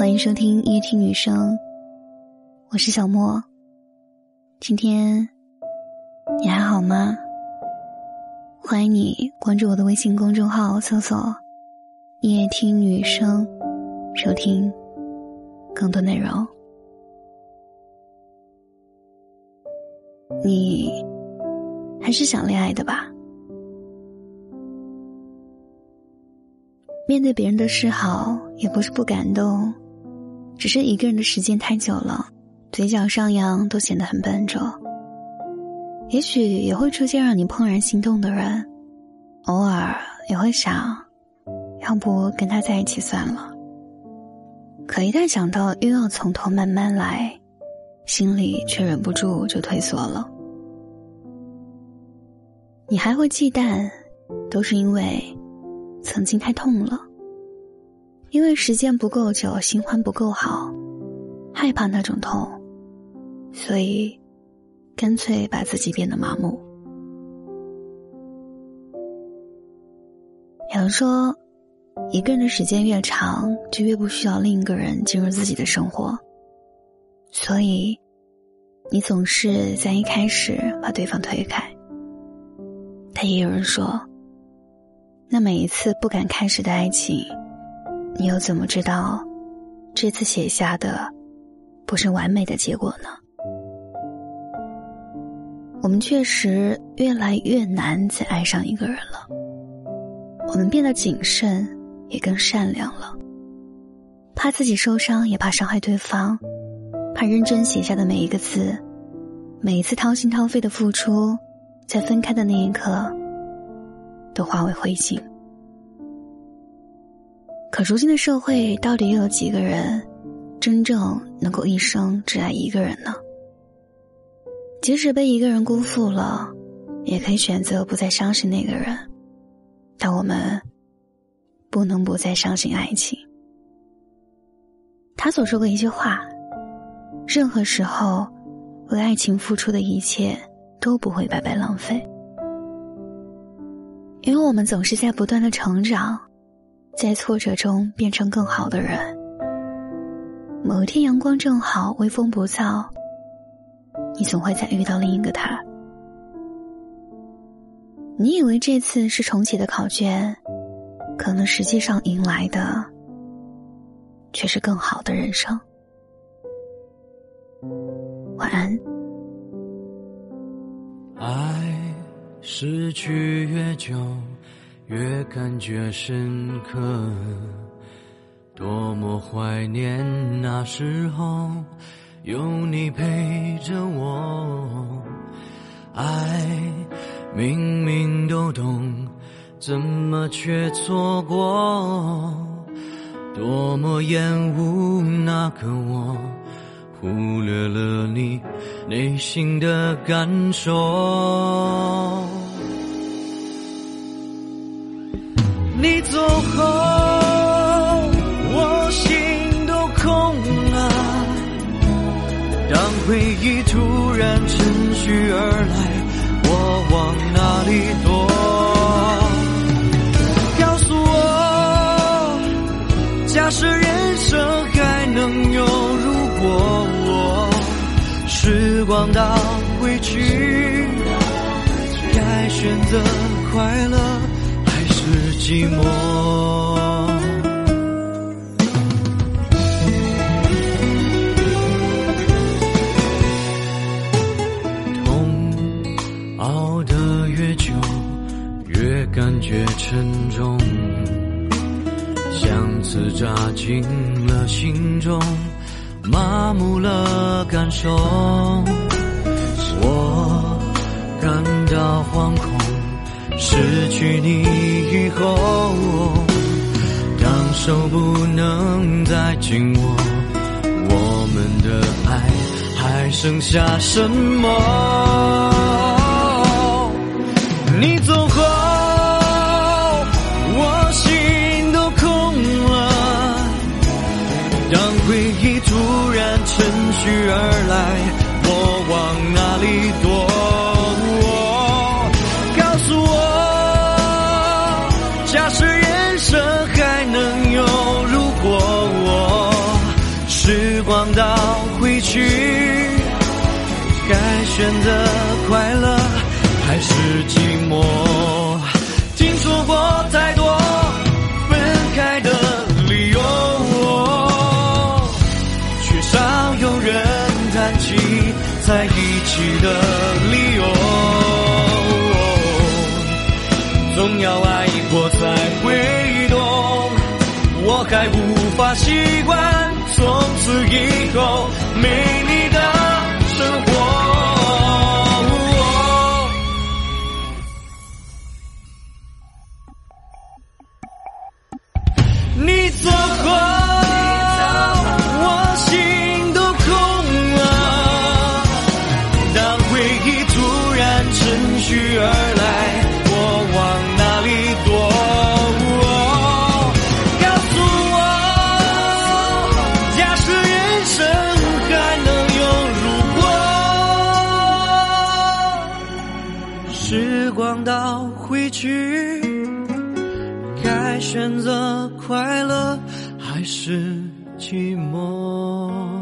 欢迎收听夜听女生，我是小莫。今天你还好吗？欢迎你关注我的微信公众号，搜索“夜听女生”，收听更多内容。你还是想恋爱的吧？面对别人的示好，也不是不感动。只是一个人的时间太久了，嘴角上扬都显得很笨拙。也许也会出现让你怦然心动的人，偶尔也会想，要不跟他在一起算了。可一旦想到又要从头慢慢来，心里却忍不住就退缩了。你还会忌惮，都是因为曾经太痛了。因为时间不够久，新欢不够好，害怕那种痛，所以干脆把自己变得麻木。有人说，一个人的时间越长，就越不需要另一个人进入自己的生活，所以你总是在一开始把对方推开。但也有人说，那每一次不敢开始的爱情。你又怎么知道，这次写下的不是完美的结果呢？我们确实越来越难再爱上一个人了。我们变得谨慎，也更善良了，怕自己受伤，也怕伤害对方，怕认真写下的每一个字，每一次掏心掏肺的付出，在分开的那一刻，都化为灰烬。可如今的社会，到底又有几个人真正能够一生只爱一个人呢？即使被一个人辜负了，也可以选择不再相信那个人。但我们不能不再相信爱情。他所说过一句话：“任何时候，为爱情付出的一切都不会白白浪费，因为我们总是在不断的成长。”在挫折中变成更好的人。某天阳光正好，微风不燥，你总会再遇到另一个他。你以为这次是重启的考卷，可能实际上迎来的却是更好的人生。晚安。爱失去越久。越感觉深刻，多么怀念那时候有你陪着我。爱明明都懂，怎么却错过？多么厌恶那个我，忽略了你内心的感受。你走后，我心都空了。当回忆突然趁虚而来，我往哪里躲？告诉我，假设人生还能有如果，时光倒回去，该选择快乐。是寂寞，痛熬得越久，越感觉沉重，像刺扎进了心中，麻木了感受，我感到惶恐。失去你后，当手不能再紧握，我们的爱还剩下什么？你走后，我心都空了。当回忆突然趁虚而来，我往哪里躲？假设人生还能有如果，我时光倒回去，该选择快乐还是寂寞？听说过太多分开的理由，却少有人谈起在一起的理由。总要爱过才会懂，我还无法习惯从此以后没光倒回去。该选择快乐还是寂寞？